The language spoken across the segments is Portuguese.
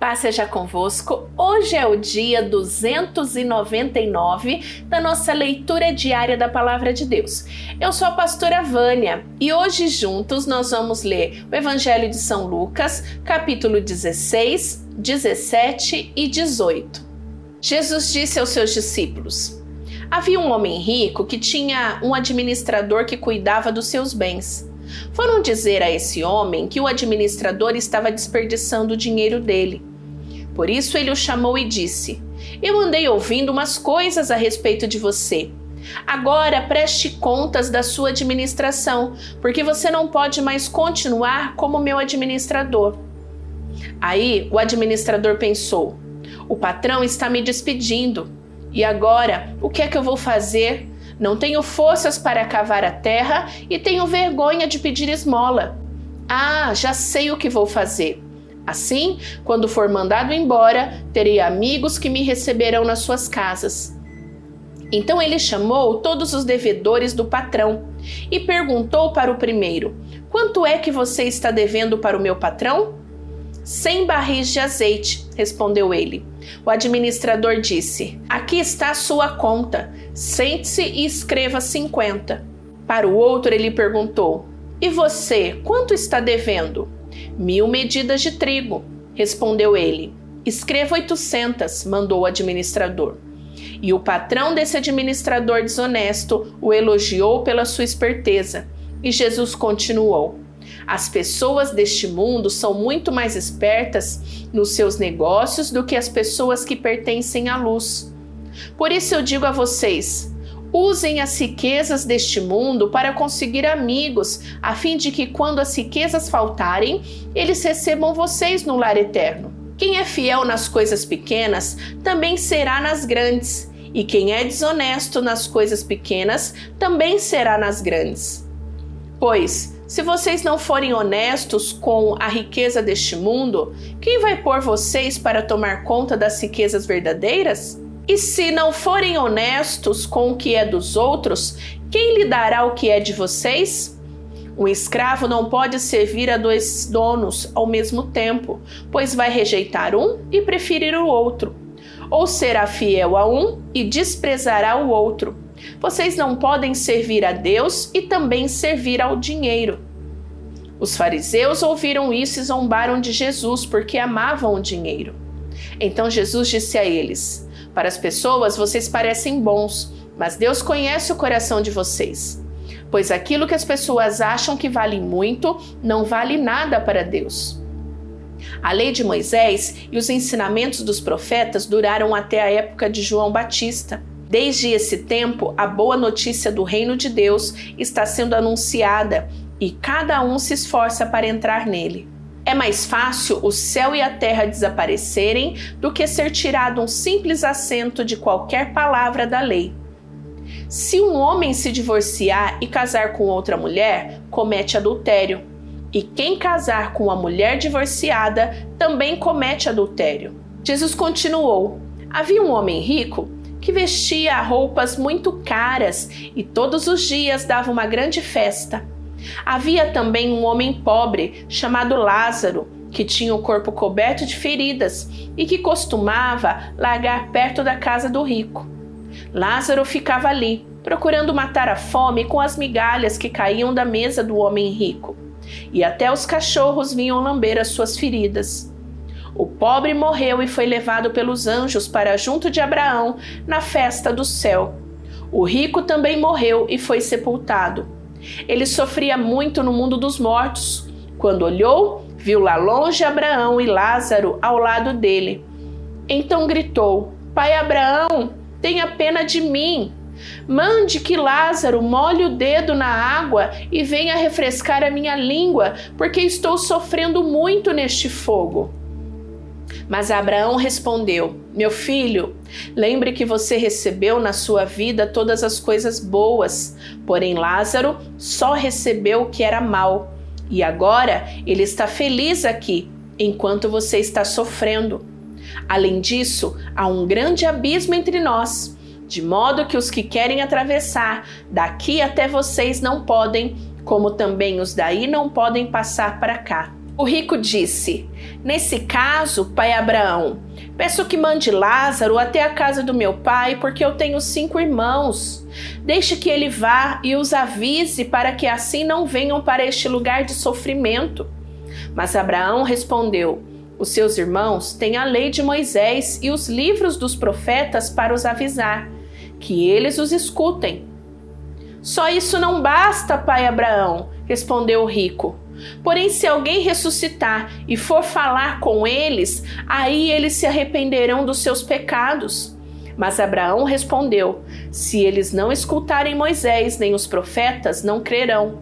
Paz seja convosco. Hoje é o dia 299 da nossa leitura diária da Palavra de Deus. Eu sou a pastora Vânia e hoje juntos nós vamos ler o Evangelho de São Lucas, capítulo 16, 17 e 18. Jesus disse aos seus discípulos: Havia um homem rico que tinha um administrador que cuidava dos seus bens. Foram dizer a esse homem que o administrador estava desperdiçando o dinheiro dele. Por isso ele o chamou e disse: Eu andei ouvindo umas coisas a respeito de você. Agora preste contas da sua administração, porque você não pode mais continuar como meu administrador. Aí o administrador pensou: O patrão está me despedindo. E agora, o que é que eu vou fazer? Não tenho forças para cavar a terra e tenho vergonha de pedir esmola. Ah, já sei o que vou fazer. Assim, quando for mandado embora, terei amigos que me receberão nas suas casas. Então ele chamou todos os devedores do patrão e perguntou para o primeiro: Quanto é que você está devendo para o meu patrão? Cem barris de azeite, respondeu ele. O administrador disse: Aqui está a sua conta. Sente-se e escreva cinquenta. Para o outro, ele perguntou: E você, quanto está devendo? Mil medidas de trigo, respondeu ele. Escreva oitocentas, mandou o administrador. E o patrão desse administrador desonesto o elogiou pela sua esperteza. E Jesus continuou: As pessoas deste mundo são muito mais espertas nos seus negócios do que as pessoas que pertencem à luz. Por isso eu digo a vocês: Usem as riquezas deste mundo para conseguir amigos, a fim de que, quando as riquezas faltarem, eles recebam vocês no lar eterno. Quem é fiel nas coisas pequenas também será nas grandes, e quem é desonesto nas coisas pequenas também será nas grandes. Pois, se vocês não forem honestos com a riqueza deste mundo, quem vai pôr vocês para tomar conta das riquezas verdadeiras? E se não forem honestos com o que é dos outros, quem lhe dará o que é de vocês? Um escravo não pode servir a dois donos ao mesmo tempo, pois vai rejeitar um e preferir o outro, ou será fiel a um e desprezará o outro. Vocês não podem servir a Deus e também servir ao dinheiro. Os fariseus ouviram isso e zombaram de Jesus porque amavam o dinheiro. Então Jesus disse a eles: para as pessoas, vocês parecem bons, mas Deus conhece o coração de vocês. Pois aquilo que as pessoas acham que vale muito, não vale nada para Deus. A lei de Moisés e os ensinamentos dos profetas duraram até a época de João Batista. Desde esse tempo, a boa notícia do reino de Deus está sendo anunciada e cada um se esforça para entrar nele. É mais fácil o céu e a terra desaparecerem do que ser tirado um simples assento de qualquer palavra da lei. Se um homem se divorciar e casar com outra mulher, comete adultério. E quem casar com uma mulher divorciada também comete adultério. Jesus continuou: Havia um homem rico que vestia roupas muito caras e todos os dias dava uma grande festa. Havia também um homem pobre chamado Lázaro, que tinha o corpo coberto de feridas e que costumava largar perto da casa do rico. Lázaro ficava ali, procurando matar a fome com as migalhas que caíam da mesa do homem rico, e até os cachorros vinham lamber as suas feridas. O pobre morreu e foi levado pelos anjos para junto de Abraão na festa do céu. O rico também morreu e foi sepultado. Ele sofria muito no mundo dos mortos. Quando olhou, viu lá longe Abraão e Lázaro ao lado dele. Então gritou: Pai Abraão, tenha pena de mim. Mande que Lázaro molhe o dedo na água e venha refrescar a minha língua, porque estou sofrendo muito neste fogo. Mas Abraão respondeu: Meu filho, lembre que você recebeu na sua vida todas as coisas boas, porém Lázaro só recebeu o que era mal. E agora ele está feliz aqui, enquanto você está sofrendo. Além disso, há um grande abismo entre nós, de modo que os que querem atravessar daqui até vocês não podem, como também os daí não podem passar para cá. O rico disse: Nesse caso, pai Abraão, peço que mande Lázaro até a casa do meu pai, porque eu tenho cinco irmãos. Deixe que ele vá e os avise para que assim não venham para este lugar de sofrimento. Mas Abraão respondeu: Os seus irmãos têm a lei de Moisés e os livros dos profetas para os avisar, que eles os escutem. Só isso não basta, pai Abraão, respondeu o rico. Porém, se alguém ressuscitar e for falar com eles, aí eles se arrependerão dos seus pecados. Mas Abraão respondeu: Se eles não escutarem Moisés nem os profetas, não crerão,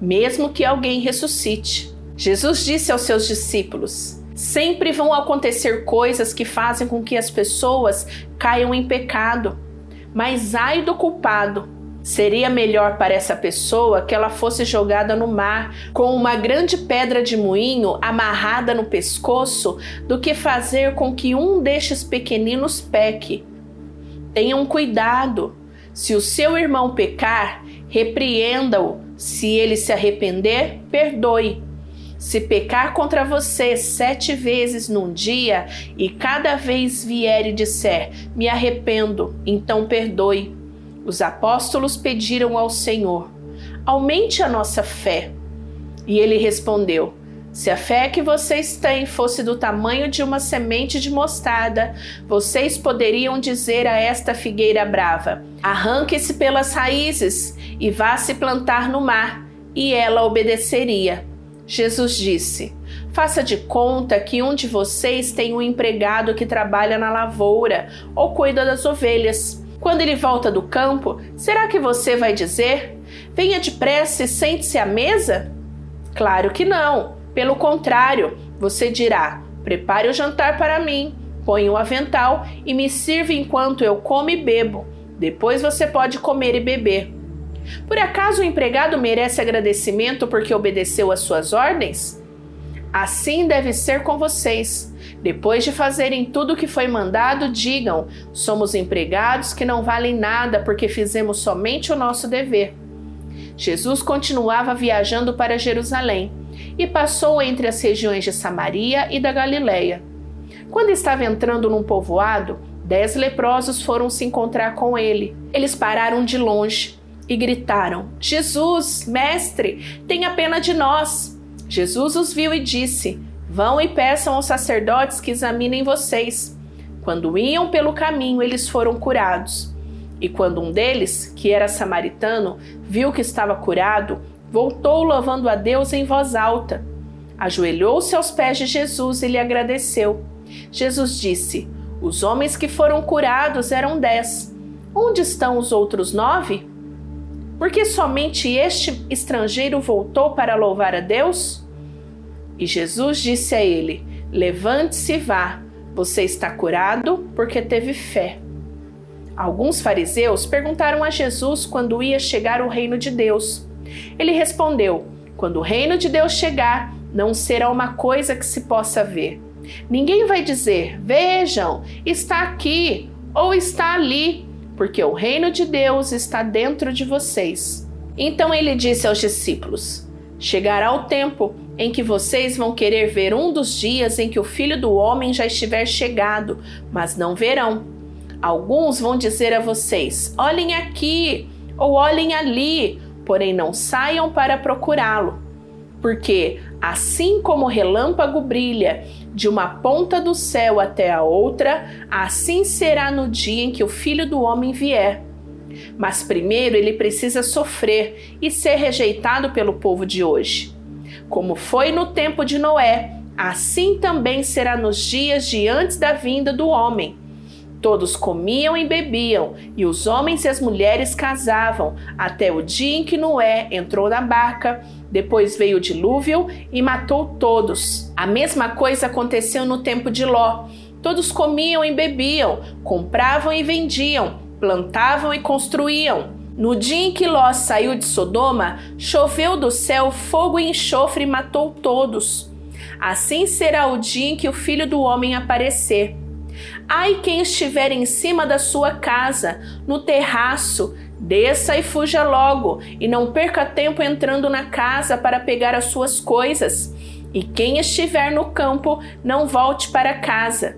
mesmo que alguém ressuscite. Jesus disse aos seus discípulos: Sempre vão acontecer coisas que fazem com que as pessoas caiam em pecado, mas ai do culpado Seria melhor para essa pessoa que ela fosse jogada no mar com uma grande pedra de moinho amarrada no pescoço do que fazer com que um destes pequeninos peque. Tenham cuidado. Se o seu irmão pecar, repreenda-o. Se ele se arrepender, perdoe. Se pecar contra você sete vezes num dia e cada vez vier e disser: Me arrependo, então perdoe. Os apóstolos pediram ao Senhor: aumente a nossa fé. E ele respondeu: se a fé que vocês têm fosse do tamanho de uma semente de mostarda, vocês poderiam dizer a esta figueira brava: arranque-se pelas raízes e vá se plantar no mar, e ela obedeceria. Jesus disse: Faça de conta que um de vocês tem um empregado que trabalha na lavoura ou cuida das ovelhas. Quando ele volta do campo, será que você vai dizer: Venha depressa e sente-se à mesa? Claro que não. Pelo contrário, você dirá: Prepare o jantar para mim, ponha o avental e me sirva enquanto eu como e bebo. Depois você pode comer e beber. Por acaso o empregado merece agradecimento porque obedeceu às suas ordens? Assim deve ser com vocês. Depois de fazerem tudo o que foi mandado, digam: somos empregados que não valem nada porque fizemos somente o nosso dever. Jesus continuava viajando para Jerusalém e passou entre as regiões de Samaria e da Galiléia. Quando estava entrando num povoado, dez leprosos foram se encontrar com ele. Eles pararam de longe e gritaram: Jesus, mestre, tenha pena de nós. Jesus os viu e disse: Vão e peçam aos sacerdotes que examinem vocês. Quando iam pelo caminho, eles foram curados. E quando um deles, que era samaritano, viu que estava curado, voltou louvando a Deus em voz alta. Ajoelhou-se aos pés de Jesus e lhe agradeceu. Jesus disse: Os homens que foram curados eram dez. Onde estão os outros nove? Porque somente este estrangeiro voltou para louvar a Deus? E Jesus disse a ele: Levante-se e vá, você está curado porque teve fé. Alguns fariseus perguntaram a Jesus quando ia chegar o reino de Deus. Ele respondeu: Quando o reino de Deus chegar, não será uma coisa que se possa ver. Ninguém vai dizer: Vejam, está aqui ou está ali, porque o reino de Deus está dentro de vocês. Então ele disse aos discípulos: Chegará o tempo em que vocês vão querer ver um dos dias em que o filho do homem já estiver chegado, mas não verão. Alguns vão dizer a vocês: olhem aqui ou olhem ali, porém não saiam para procurá-lo. Porque, assim como o relâmpago brilha de uma ponta do céu até a outra, assim será no dia em que o filho do homem vier. Mas primeiro ele precisa sofrer e ser rejeitado pelo povo de hoje. Como foi no tempo de Noé, assim também será nos dias de antes da vinda do homem. Todos comiam e bebiam, e os homens e as mulheres casavam, até o dia em que Noé entrou na barca. Depois veio o dilúvio e matou todos. A mesma coisa aconteceu no tempo de Ló. Todos comiam e bebiam, compravam e vendiam plantavam e construíam. No dia em que Ló saiu de Sodoma, choveu do céu fogo e enxofre e matou todos. Assim será o dia em que o filho do homem aparecer. Ai quem estiver em cima da sua casa, no terraço, desça e fuja logo, e não perca tempo entrando na casa para pegar as suas coisas. e quem estiver no campo não volte para casa.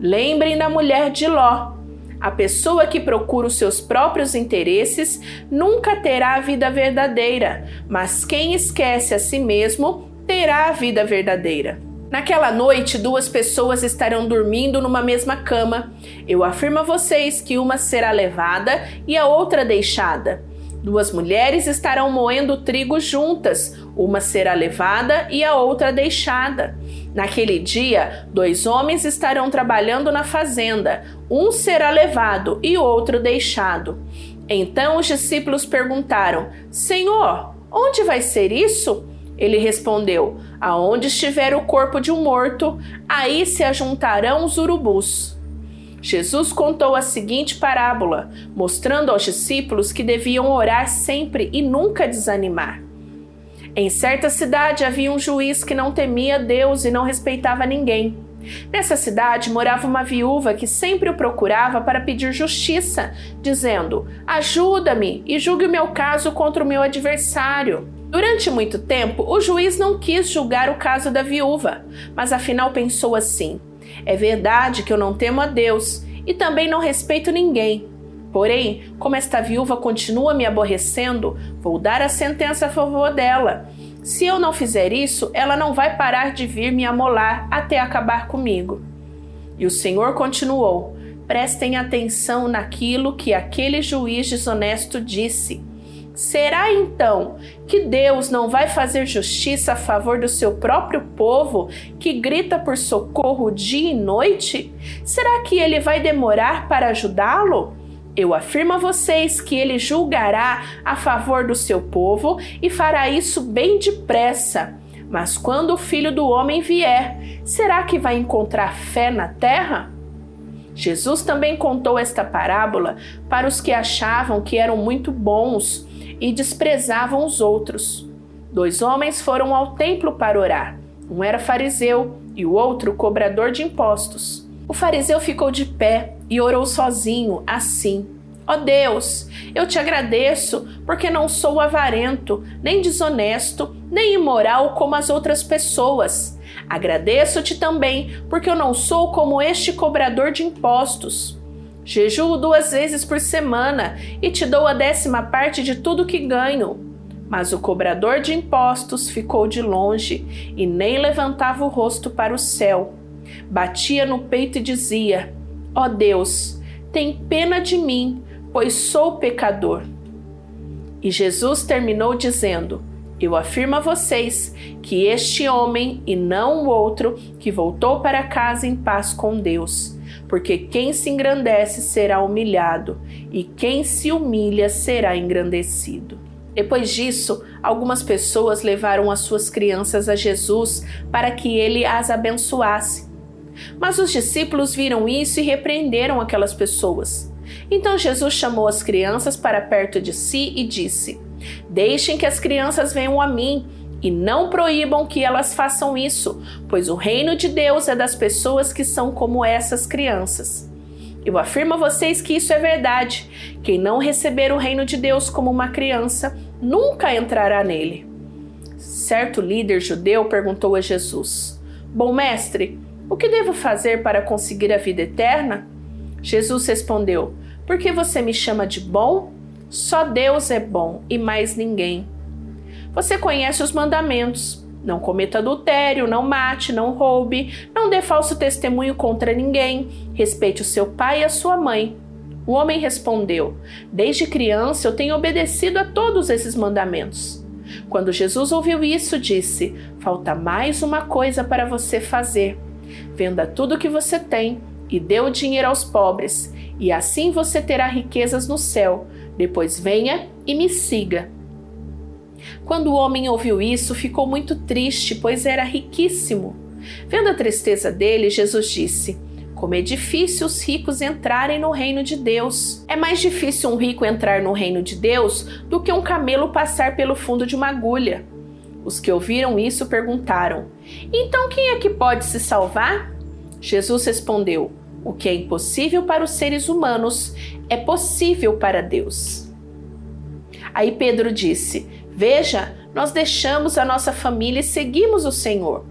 Lembrem da mulher de Ló. A pessoa que procura os seus próprios interesses nunca terá a vida verdadeira, mas quem esquece a si mesmo terá a vida verdadeira. Naquela noite, duas pessoas estarão dormindo numa mesma cama. Eu afirmo a vocês que uma será levada e a outra deixada. Duas mulheres estarão moendo trigo juntas, uma será levada e a outra deixada. Naquele dia, dois homens estarão trabalhando na fazenda, um será levado e outro deixado. Então os discípulos perguntaram: Senhor, onde vai ser isso? Ele respondeu: Aonde estiver o corpo de um morto, aí se ajuntarão os urubus. Jesus contou a seguinte parábola, mostrando aos discípulos que deviam orar sempre e nunca desanimar. Em certa cidade havia um juiz que não temia Deus e não respeitava ninguém. Nessa cidade morava uma viúva que sempre o procurava para pedir justiça, dizendo: Ajuda-me e julgue o meu caso contra o meu adversário. Durante muito tempo, o juiz não quis julgar o caso da viúva, mas afinal pensou assim: é verdade que eu não temo a Deus e também não respeito ninguém. Porém, como esta viúva continua me aborrecendo, vou dar a sentença a favor dela. Se eu não fizer isso, ela não vai parar de vir me amolar até acabar comigo. E o Senhor continuou: Prestem atenção naquilo que aquele juiz desonesto disse. Será então que Deus não vai fazer justiça a favor do seu próprio povo que grita por socorro dia e noite? Será que ele vai demorar para ajudá-lo? Eu afirmo a vocês que ele julgará a favor do seu povo e fará isso bem depressa. Mas quando o filho do homem vier, será que vai encontrar fé na terra? Jesus também contou esta parábola para os que achavam que eram muito bons e desprezavam os outros. Dois homens foram ao templo para orar. Um era fariseu e o outro cobrador de impostos. O fariseu ficou de pé e orou sozinho, assim: Ó oh Deus, eu te agradeço porque não sou avarento, nem desonesto, nem imoral como as outras pessoas. Agradeço-te também porque eu não sou como este cobrador de impostos. Jejuo duas vezes por semana e te dou a décima parte de tudo que ganho. Mas o cobrador de impostos ficou de longe e nem levantava o rosto para o céu. Batia no peito e dizia: Ó oh Deus, tem pena de mim, pois sou pecador. E Jesus terminou dizendo: Eu afirmo a vocês que este homem e não o outro que voltou para casa em paz com Deus porque quem se engrandece será humilhado, e quem se humilha será engrandecido. Depois disso, algumas pessoas levaram as suas crianças a Jesus para que ele as abençoasse. Mas os discípulos viram isso e repreenderam aquelas pessoas. Então Jesus chamou as crianças para perto de si e disse: Deixem que as crianças venham a mim e não proíbam que elas façam isso, pois o reino de Deus é das pessoas que são como essas crianças. Eu afirmo a vocês que isso é verdade. Quem não receber o reino de Deus como uma criança nunca entrará nele. Certo líder judeu perguntou a Jesus: Bom mestre, o que devo fazer para conseguir a vida eterna? Jesus respondeu: Por que você me chama de bom? Só Deus é bom e mais ninguém. Você conhece os mandamentos. Não cometa adultério, não mate, não roube, não dê falso testemunho contra ninguém, respeite o seu pai e a sua mãe. O homem respondeu: Desde criança eu tenho obedecido a todos esses mandamentos. Quando Jesus ouviu isso, disse: Falta mais uma coisa para você fazer. Venda tudo o que você tem e dê o dinheiro aos pobres, e assim você terá riquezas no céu. Depois venha e me siga. Quando o homem ouviu isso, ficou muito triste, pois era riquíssimo. Vendo a tristeza dele, Jesus disse: Como é difícil os ricos entrarem no reino de Deus. É mais difícil um rico entrar no reino de Deus do que um camelo passar pelo fundo de uma agulha. Os que ouviram isso perguntaram: Então quem é que pode se salvar? Jesus respondeu: O que é impossível para os seres humanos é possível para Deus. Aí Pedro disse: Veja, nós deixamos a nossa família e seguimos o Senhor.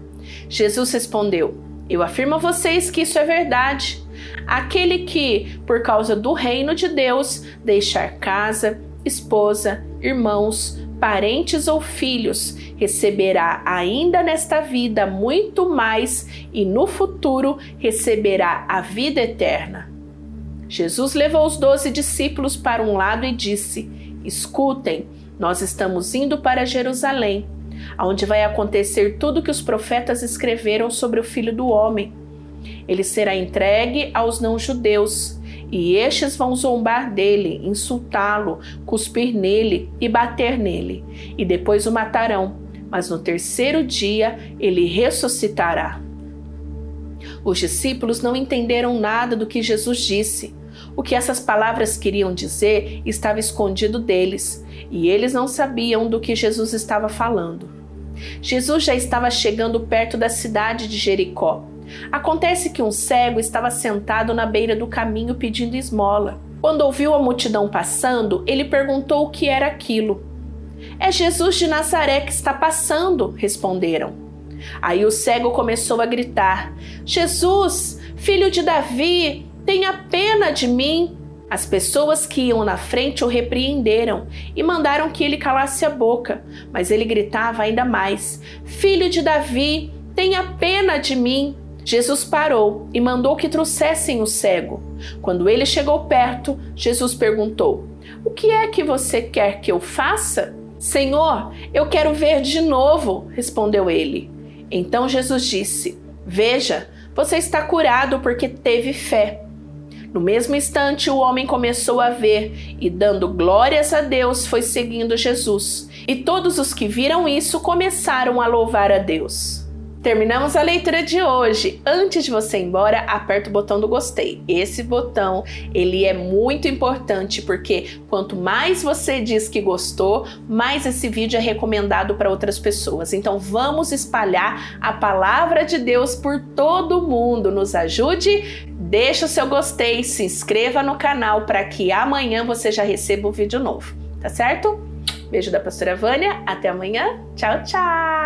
Jesus respondeu: Eu afirmo a vocês que isso é verdade. Aquele que, por causa do reino de Deus, deixar casa, esposa, irmãos, parentes ou filhos, receberá ainda nesta vida muito mais e no futuro receberá a vida eterna. Jesus levou os doze discípulos para um lado e disse: Escutem, nós estamos indo para Jerusalém, onde vai acontecer tudo que os profetas escreveram sobre o Filho do Homem. Ele será entregue aos não-judeus, e estes vão zombar dele, insultá-lo, cuspir nele e bater nele, e depois o matarão. Mas no terceiro dia ele ressuscitará. Os discípulos não entenderam nada do que Jesus disse. O que essas palavras queriam dizer estava escondido deles, e eles não sabiam do que Jesus estava falando. Jesus já estava chegando perto da cidade de Jericó. Acontece que um cego estava sentado na beira do caminho pedindo esmola. Quando ouviu a multidão passando, ele perguntou o que era aquilo. É Jesus de Nazaré que está passando, responderam. Aí o cego começou a gritar: Jesus, filho de Davi, tenha pena de mim. As pessoas que iam na frente o repreenderam e mandaram que ele calasse a boca, mas ele gritava ainda mais: Filho de Davi, tenha pena de mim. Jesus parou e mandou que trouxessem o cego. Quando ele chegou perto, Jesus perguntou: O que é que você quer que eu faça? Senhor, eu quero ver de novo, respondeu ele. Então Jesus disse: Veja, você está curado porque teve fé. No mesmo instante, o homem começou a ver e, dando glórias a Deus, foi seguindo Jesus. E todos os que viram isso começaram a louvar a Deus. Terminamos a leitura de hoje. Antes de você ir embora, aperta o botão do gostei. Esse botão, ele é muito importante porque quanto mais você diz que gostou, mais esse vídeo é recomendado para outras pessoas. Então vamos espalhar a palavra de Deus por todo mundo. Nos ajude? Deixa o seu gostei, se inscreva no canal para que amanhã você já receba um vídeo novo, tá certo? Beijo da pastora Vânia, até amanhã. Tchau, tchau.